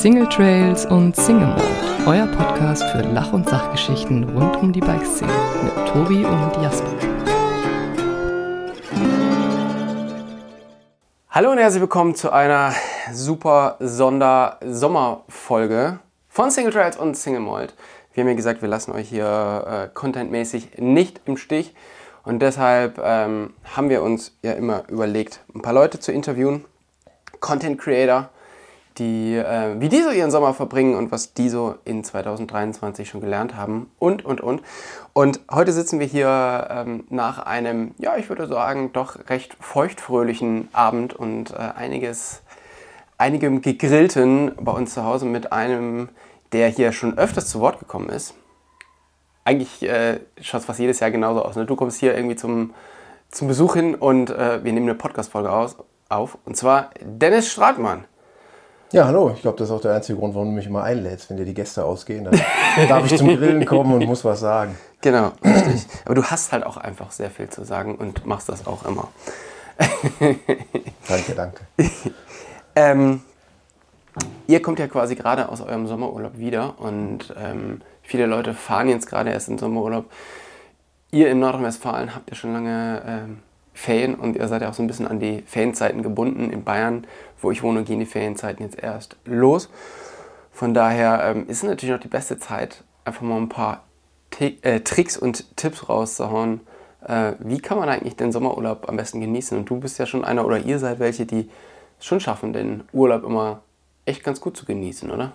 Single Trails und Single Mode, euer Podcast für Lach- und Sachgeschichten rund um die Bikeszene mit Tobi und Jasper. Hallo und herzlich willkommen zu einer super Sonder-Sommerfolge von Single Trails und Single Mold. Wir haben ja gesagt, wir lassen euch hier äh, contentmäßig nicht im Stich und deshalb ähm, haben wir uns ja immer überlegt, ein paar Leute zu interviewen, Content Creator, die, äh, wie die so ihren Sommer verbringen und was die so in 2023 schon gelernt haben und, und, und. Und heute sitzen wir hier ähm, nach einem, ja, ich würde sagen, doch recht feuchtfröhlichen Abend und äh, einiges, einigem Gegrillten bei uns zu Hause mit einem, der hier schon öfters zu Wort gekommen ist. Eigentlich äh, schaut es fast jedes Jahr genauso aus. Ne? Du kommst hier irgendwie zum, zum Besuch hin und äh, wir nehmen eine Podcast-Folge auf. Und zwar Dennis Stratmann. Ja, hallo. Ich glaube, das ist auch der einzige Grund, warum du mich immer einlädst. Wenn dir die Gäste ausgehen, dann darf ich zum Grillen kommen und muss was sagen. Genau, richtig. Aber du hast halt auch einfach sehr viel zu sagen und machst das auch immer. danke, danke. ähm, ihr kommt ja quasi gerade aus eurem Sommerurlaub wieder und ähm, viele Leute fahren jetzt gerade erst in Sommerurlaub. Ihr in Nordrhein-Westfalen habt ja schon lange ähm, Ferien und ihr seid ja auch so ein bisschen an die Ferienzeiten gebunden. In Bayern, wo ich wohne, gehen die Ferienzeiten jetzt erst los. Von daher ähm, ist es natürlich noch die beste Zeit, einfach mal ein paar T äh, Tricks und Tipps rauszuhauen. Äh, wie kann man eigentlich den Sommerurlaub am besten genießen? Und du bist ja schon einer oder ihr seid welche, die es schon schaffen, den Urlaub immer echt ganz gut zu genießen, oder?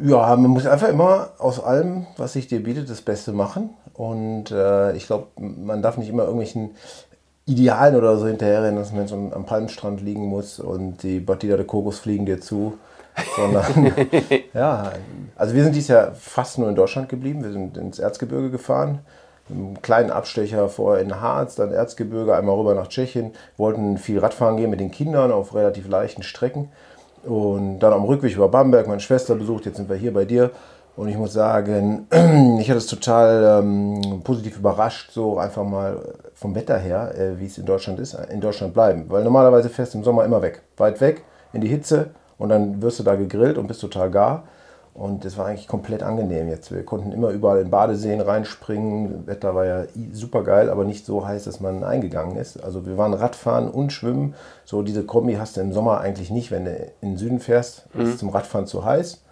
Ja, man muss einfach immer aus allem, was sich dir bietet, das Beste machen. Und äh, ich glaube, man darf nicht immer irgendwelchen Idealen oder so hinterherrennen, dass man so am Palmstrand liegen muss und die Batida de Kokos fliegen dir zu. Sondern, ja, also wir sind dieses Jahr fast nur in Deutschland geblieben. Wir sind ins Erzgebirge gefahren, einen kleinen Abstecher vorher in Harz, dann Erzgebirge, einmal rüber nach Tschechien, wollten viel Radfahren gehen mit den Kindern auf relativ leichten Strecken. Und dann am Rückweg über Bamberg meine Schwester besucht, jetzt sind wir hier bei dir. Und ich muss sagen, ich hatte es total ähm, positiv überrascht, so einfach mal vom Wetter her, äh, wie es in Deutschland ist, in Deutschland bleiben. Weil normalerweise fährst du im Sommer immer weg. Weit weg, in die Hitze und dann wirst du da gegrillt und bist total gar. Und das war eigentlich komplett angenehm jetzt. Wir konnten immer überall in Badeseen reinspringen. Das Wetter war ja super geil, aber nicht so heiß, dass man eingegangen ist. Also wir waren Radfahren und Schwimmen. So diese Kombi hast du im Sommer eigentlich nicht, wenn du in den Süden fährst. Mhm. Ist es zum Radfahren zu heiß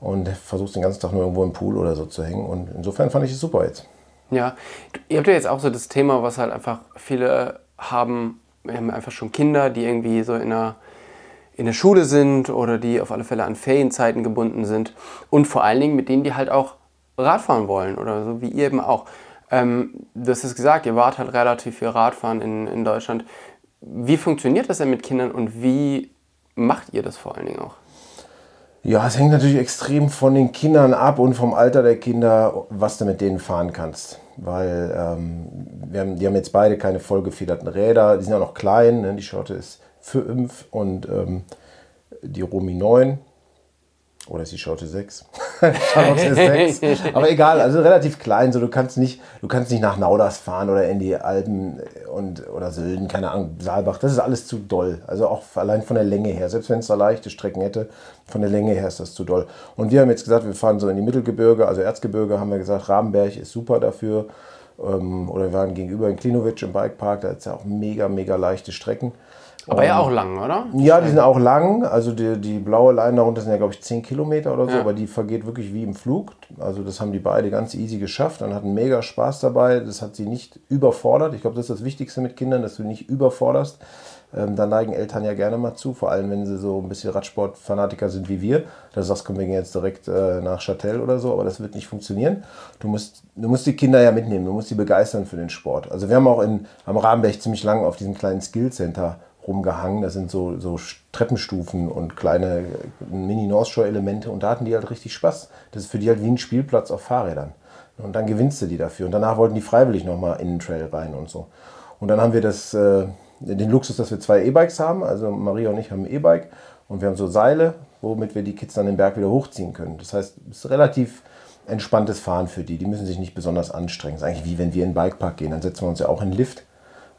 und versuchst den ganzen Tag nur irgendwo im Pool oder so zu hängen. Und insofern fand ich es super jetzt. Ja, ihr habt ja jetzt auch so das Thema, was halt einfach viele haben, wir haben einfach schon Kinder, die irgendwie so in der, in der Schule sind oder die auf alle Fälle an Ferienzeiten gebunden sind und vor allen Dingen mit denen, die halt auch Radfahren wollen oder so wie ihr eben auch. Ähm, hast es gesagt, ihr wart halt relativ viel Radfahren in, in Deutschland. Wie funktioniert das denn mit Kindern und wie macht ihr das vor allen Dingen auch? Ja, es hängt natürlich extrem von den Kindern ab und vom Alter der Kinder, was du mit denen fahren kannst. Weil ähm, wir haben, die haben jetzt beide keine vollgefederten Räder, die sind ja noch klein, ne? die Schotte ist 5 und ähm, die Romi 9. Oder ist die Schaute 6? Schaute 6. Aber egal, also relativ klein. So, du, kannst nicht, du kannst nicht nach Nauders fahren oder in die Alpen und, oder Sölden, keine Ahnung, Saalbach. Das ist alles zu doll. Also auch allein von der Länge her. Selbst wenn es da leichte Strecken hätte, von der Länge her ist das zu doll. Und wir haben jetzt gesagt, wir fahren so in die Mittelgebirge, also Erzgebirge haben wir gesagt, Rabenberg ist super dafür. Ähm, oder wir waren gegenüber in Klinovic im Bikepark, da ist ja auch mega, mega leichte Strecken. Aber ja auch lang, oder? Ja, die sind auch lang. Also die, die blaue Line darunter sind ja, glaube ich, 10 Kilometer oder so, ja. aber die vergeht wirklich wie im Flug. Also das haben die beide ganz easy geschafft und hatten mega Spaß dabei. Das hat sie nicht überfordert. Ich glaube, das ist das Wichtigste mit Kindern, dass du nicht überforderst. Ähm, da neigen Eltern ja gerne mal zu, vor allem wenn sie so ein bisschen Radsportfanatiker sind wie wir. Da sagst du, komm, wir gehen jetzt direkt äh, nach Châtel oder so, aber das wird nicht funktionieren. Du musst, du musst die Kinder ja mitnehmen, du musst sie begeistern für den Sport. Also wir haben auch in, am Rahmenberg ziemlich lange auf diesem kleinen Skill-Center rumgehangen. Das sind so, so Treppenstufen und kleine Mini-North Shore-Elemente und da hatten die halt richtig Spaß. Das ist für die halt wie ein Spielplatz auf Fahrrädern. Und dann gewinnst du die dafür. Und danach wollten die freiwillig nochmal in den Trail rein und so. Und dann haben wir das, äh, den Luxus, dass wir zwei E-Bikes haben. Also Maria und ich haben ein E-Bike und wir haben so Seile, womit wir die Kids dann den Berg wieder hochziehen können. Das heißt, es ist relativ entspanntes Fahren für die. Die müssen sich nicht besonders anstrengen. Es ist eigentlich wie wenn wir in den Bikepark gehen. Dann setzen wir uns ja auch in den Lift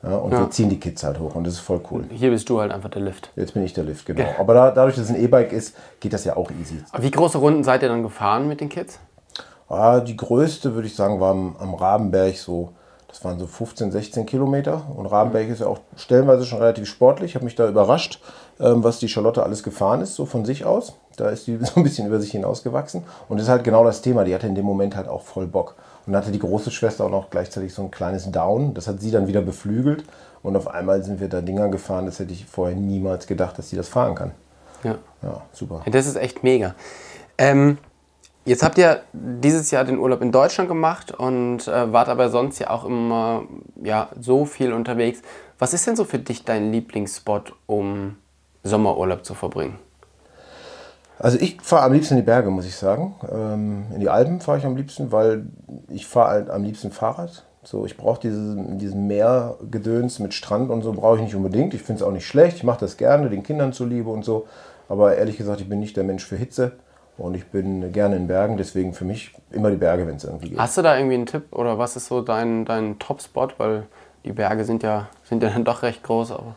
Ja, und wir ziehen die Kids halt hoch und das ist voll cool. Hier bist du halt einfach der Lift. Jetzt bin ich der Lift, genau. Aber da, dadurch, dass es ein E-Bike ist, geht das ja auch easy. Wie große Runden seid ihr dann gefahren mit den Kids? Ah, die größte, würde ich sagen, war am, am Rabenberg so, das waren so 15, 16 Kilometer. Und Rabenberg ist ja auch stellenweise schon relativ sportlich. Ich habe mich da überrascht, ähm, was die Charlotte alles gefahren ist, so von sich aus. Da ist die so ein bisschen über sich hinausgewachsen. Und das ist halt genau das Thema. Die hatte in dem Moment halt auch voll Bock. Und dann hatte die große Schwester auch noch gleichzeitig so ein kleines Down. Das hat sie dann wieder beflügelt. Und auf einmal sind wir da Dinger gefahren. Das hätte ich vorher niemals gedacht, dass sie das fahren kann. Ja. Ja, super. Ja, das ist echt mega. Ähm, jetzt habt ihr dieses Jahr den Urlaub in Deutschland gemacht und äh, wart aber sonst ja auch immer ja, so viel unterwegs. Was ist denn so für dich dein Lieblingsspot, um Sommerurlaub zu verbringen? Also ich fahre am liebsten in die Berge, muss ich sagen. Ähm, in die Alpen fahre ich am liebsten, weil ich fahre halt am liebsten Fahrrad. So, ich brauche diese, diesen Meergedöns mit Strand und so brauche ich nicht unbedingt. Ich finde es auch nicht schlecht. Ich mache das gerne, den Kindern zuliebe und so. Aber ehrlich gesagt, ich bin nicht der Mensch für Hitze und ich bin gerne in Bergen. Deswegen für mich immer die Berge, wenn es irgendwie geht. Hast du da irgendwie einen Tipp oder was ist so dein, dein Top-Spot? Weil die Berge sind ja, sind ja dann doch recht groß. Aber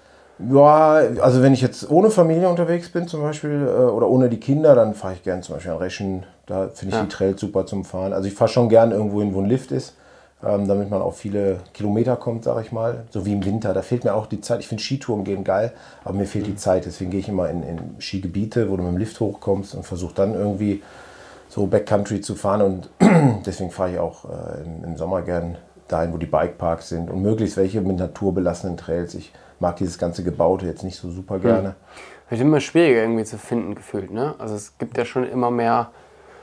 Ja, also wenn ich jetzt ohne Familie unterwegs bin zum Beispiel äh, oder ohne die Kinder, dann fahre ich gerne zum Beispiel an Reschen. Da finde ich Ja. die Trails super zum Fahren. Also ich fahre schon gern irgendwo hin, wo ein Lift ist, ähm, damit man auf viele Kilometer kommt, sage ich mal. So wie im Winter. Da fehlt mir auch die Zeit. Ich finde Skitouren gehen geil, aber mir fehlt die Zeit. Deswegen gehe ich immer in, in Skigebiete, wo du mit dem Lift hochkommst und versuche dann irgendwie so Backcountry zu fahren. Und deswegen fahre ich auch äh, im, im Sommer gern dahin, wo die Bikeparks sind und möglichst welche mit naturbelassenen Trails. Ich mag dieses ganze Gebaute jetzt nicht so super gerne. wird immer schwieriger irgendwie zu finden gefühlt. Ne? Also es gibt ja schon immer mehr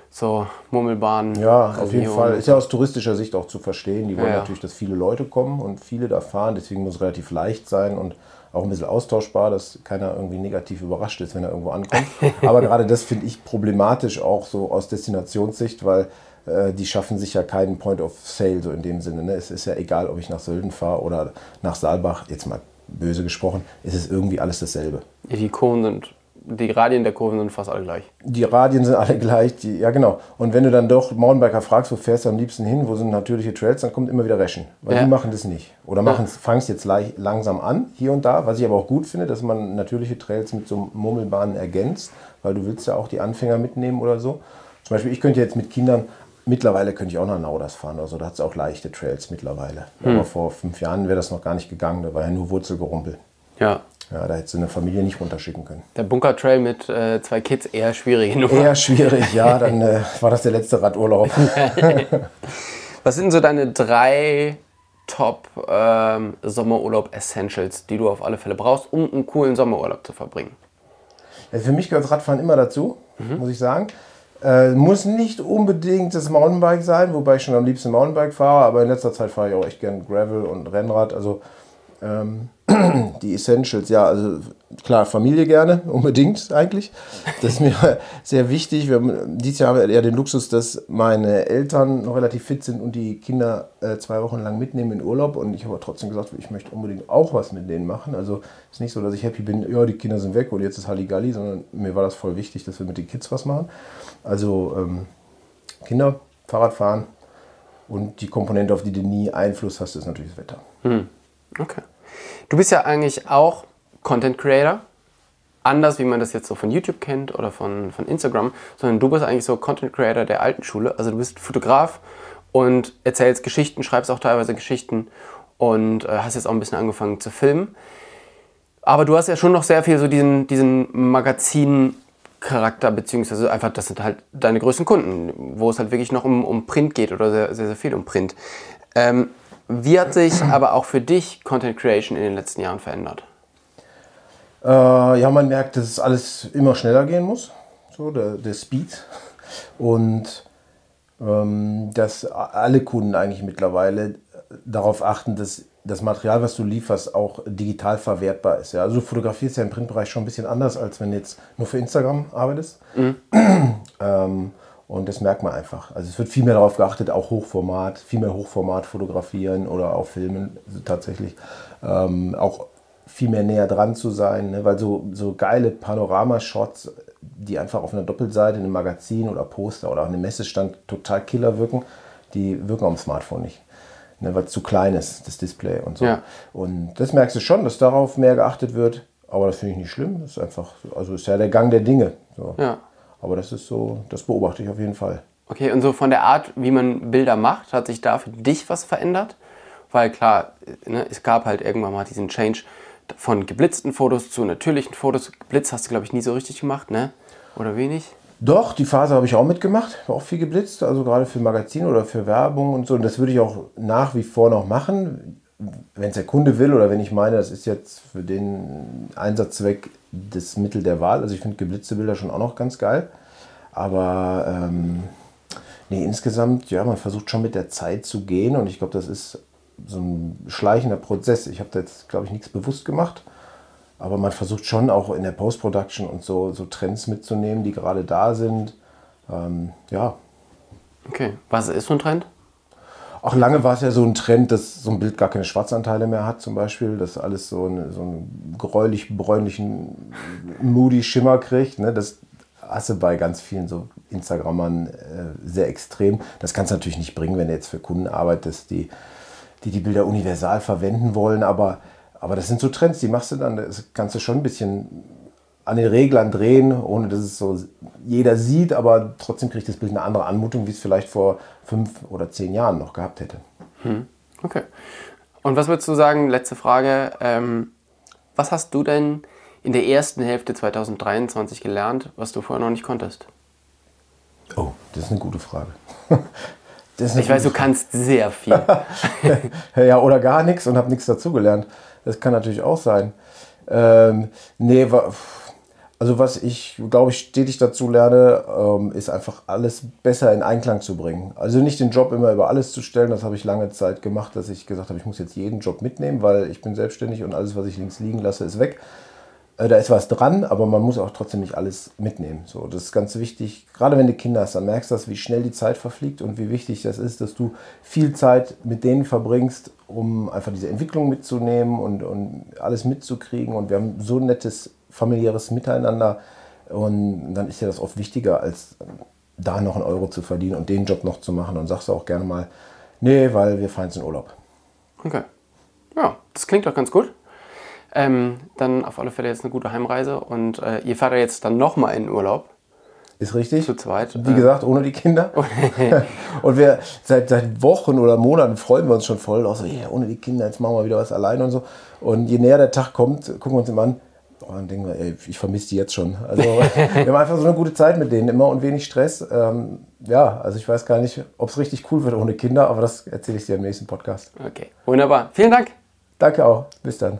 so Murmelbahnen. Ja, auf jeden. Fall. Ist ja aus touristischer Sicht auch zu verstehen. Die wollen Ja, ja. natürlich, dass viele Leute kommen und viele da fahren. Deswegen muss es relativ leicht sein und auch ein bisschen austauschbar, dass keiner irgendwie negativ überrascht ist, wenn er irgendwo ankommt. Aber gerade das finde ich problematisch auch so aus Destinationssicht, weil äh, die schaffen sich ja keinen Point of Sale so in dem Sinne. Ne? Es ist ja egal, ob ich nach Sölden fahre oder nach Saalbach. Jetzt mal böse gesprochen, es ist irgendwie alles dasselbe. Ja, die Kurven sind, die Radien der Kurven sind fast alle gleich. Die Radien sind alle gleich, die, ja genau. Und wenn du dann doch Mountainbiker fragst, wo fährst du am liebsten hin, wo sind natürliche Trails, dann kommt immer wieder Reschen. Weil Ja. die machen das nicht. Oder machen fangen es jetzt langsam an, hier und da, was ich aber auch gut finde, dass man natürliche Trails mit so Murmelbahnen ergänzt, weil du willst ja auch die Anfänger mitnehmen oder so. Zum Beispiel, ich könnte jetzt mit Kindern, mittlerweile könnte ich auch nach Nauders fahren oder so, da hat es auch leichte Trails mittlerweile. Aber vor fünf Jahren wäre das noch gar nicht gegangen, da war ja nur Wurzelgerumpel. Ja. Ja, da hättest du eine Familie nicht runterschicken können. Der Bunker Trail mit äh, zwei Kids eher schwierige Nummer. Eher schwierig, ja, dann äh, war das der letzte Radurlaub. Was sind so deine drei Top ähm, Sommerurlaub Essentials, die du auf alle Fälle brauchst, um einen coolen Sommerurlaub zu verbringen? Also für mich gehört Radfahren immer dazu, muss ich sagen. Äh, muss nicht unbedingt das Mountainbike sein, wobei ich schon am liebsten Mountainbike fahre, aber in letzter Zeit fahre ich auch echt gern Gravel und Rennrad. Also ähm, die Essentials, ja, also klar, Familie gerne, unbedingt eigentlich. Das ist mir sehr wichtig. Wir haben, dieses Jahr haben wir eher den Luxus, dass meine Eltern noch relativ fit sind und die Kinder äh, zwei Wochen lang mitnehmen in Urlaub. Und ich habe trotzdem gesagt, ich möchte unbedingt auch was mit denen machen. Also ist nicht so, dass ich happy bin, ja, die Kinder sind weg und jetzt ist Halligalli, sondern mir war das voll wichtig, dass wir mit den Kids was machen. Also ähm, Kinder, Fahrradfahren und die Komponente, auf die du nie Einfluss hast, ist natürlich das Wetter. Okay. Du bist ja eigentlich auch Content Creator. Anders, wie man das jetzt so von YouTube kennt oder von, von Instagram, sondern du bist eigentlich so Content Creator der alten Schule. Also du bist Fotograf und erzählst Geschichten, schreibst auch teilweise Geschichten und äh, hast jetzt auch ein bisschen angefangen zu filmen. Aber du hast ja schon noch sehr viel so diesen, diesen Magazin-Charakter, beziehungsweise einfach, das sind halt deine größten Kunden, wo es halt wirklich noch um, um Print geht oder sehr, sehr, sehr viel um Print. Ähm, wie hat sich aber auch für dich Content Creation in den letzten Jahren verändert? Äh, ja, man merkt, dass es alles immer schneller gehen muss, so der, der Speed. Und ähm, dass alle Kunden eigentlich mittlerweile darauf achten, dass das Material, was du lieferst, auch digital verwertbar ist. Ja? Also du fotografierst ja im Printbereich schon ein bisschen anders, als wenn du jetzt nur für Instagram arbeitest. Ähm, und das merkt man einfach. Also es wird viel mehr darauf geachtet, auch Hochformat, viel mehr Hochformat fotografieren oder auch filmen tatsächlich. Ähm, auch viel mehr näher dran zu sein, ne? weil so, so geile Panoramashots, die einfach auf einer Doppelseite in einem Magazin oder Poster oder auf einem Messestand total killer wirken, die wirken am Smartphone nicht. ne, weil es zu klein ist, das Display und so. Ja. Und das merkst du schon, dass darauf mehr geachtet wird. Aber das finde ich nicht schlimm. Das ist einfach, also ist ja der Gang der Dinge. So. Ja. Aber das ist so, das beobachte ich auf jeden Fall. Okay, und so von der Art, wie man Bilder macht, hat sich da für dich was verändert? Weil klar, ne, es gab halt irgendwann mal diesen Change von geblitzten Fotos zu natürlichen Fotos. Blitz hast du, glaube ich, nie so richtig gemacht, ne? Oder wenig? Doch, die Phase habe ich auch mitgemacht, war auch viel geblitzt, also gerade für Magazine oder für Werbung und so. Und das würde ich auch nach wie vor noch machen, wenn es der Kunde will oder wenn ich meine, das ist jetzt für den Einsatzzweck das Mittel der Wahl. Also ich finde geblitzte Bilder schon auch noch ganz geil. Aber ähm, nee, insgesamt, ja, man versucht schon mit der Zeit zu gehen und ich glaube, das ist so ein schleichender Prozess. Ich habe da jetzt, glaube ich, nichts bewusst gemacht. Aber man versucht schon auch in der Post-Production und so, so Trends mitzunehmen, die gerade da sind. Ähm, ja. Okay, was ist so ein Trend? Auch lange war es ja so ein Trend, dass so ein Bild gar keine Schwarzanteile mehr hat, zum Beispiel, dass alles so, eine, so einen gräulich-bräunlichen Moody-Schimmer kriegt. Ne? Das hast du bei ganz vielen so Instagrammern äh, sehr extrem. Das kannst du natürlich nicht bringen, wenn du jetzt für Kunden arbeitest, die die, die Bilder universal verwenden wollen, aber aber das sind so Trends, die machst du dann, das kannst du schon ein bisschen an den Reglern drehen, ohne dass es so jeder sieht, aber trotzdem kriegt das Bild eine andere Anmutung, wie es vielleicht vor fünf oder zehn Jahren noch gehabt hätte. Hm. Okay. Und was würdest du sagen, letzte Frage, ähm, was hast du denn in der ersten Hälfte 2023 gelernt, was du vorher noch nicht konntest? Oh, das ist eine gute Frage. ich weiß, du kannst sehr viel. ja, oder gar nichts und habe nichts dazugelernt. Das kann natürlich auch sein. Ähm, nee, also was ich, glaube ich, stetig dazu lerne, ähm, ist einfach alles besser in Einklang zu bringen. Also nicht den Job immer über alles zu stellen, das habe ich lange Zeit gemacht, dass ich gesagt habe, ich muss jetzt jeden Job mitnehmen, weil ich bin selbstständig und alles, was ich links liegen lasse, ist weg. Äh, da ist was dran, aber man muss auch trotzdem nicht alles mitnehmen. So, das ist ganz wichtig. Gerade wenn du Kinder hast, dann merkst du, wie schnell die Zeit verfliegt und wie wichtig das ist, dass du viel Zeit mit denen verbringst, um einfach diese Entwicklung mitzunehmen und, und alles mitzukriegen. Und wir haben so ein nettes familiäres Miteinander. Und dann ist ja das oft wichtiger, als da noch einen Euro zu verdienen und den Job noch zu machen. Und sagst du auch gerne mal, nee, weil wir fahren jetzt in Urlaub. Okay. Ja, das klingt doch ganz gut. Ähm, dann auf alle Fälle jetzt eine gute Heimreise und äh, ihr fahrt ja jetzt dann nochmal in Urlaub. Ist richtig. Zu zweit. Wie äh. gesagt, ohne die Kinder. und wir seit, seit Wochen oder Monaten freuen wir uns schon voll. Auch so, yeah, ohne die Kinder, jetzt machen wir wieder was allein und so. Und je näher der Tag kommt, gucken wir uns immer an. Oh, dann denken wir, ey, ich vermisse die jetzt schon. Also wir haben einfach so eine gute Zeit mit denen immer und wenig Stress. Ähm, ja, also ich weiß gar nicht, ob es richtig cool wird ohne Kinder, aber das erzähle ich dir im nächsten Podcast. Okay, wunderbar. Vielen Dank. Danke auch. Bis dann.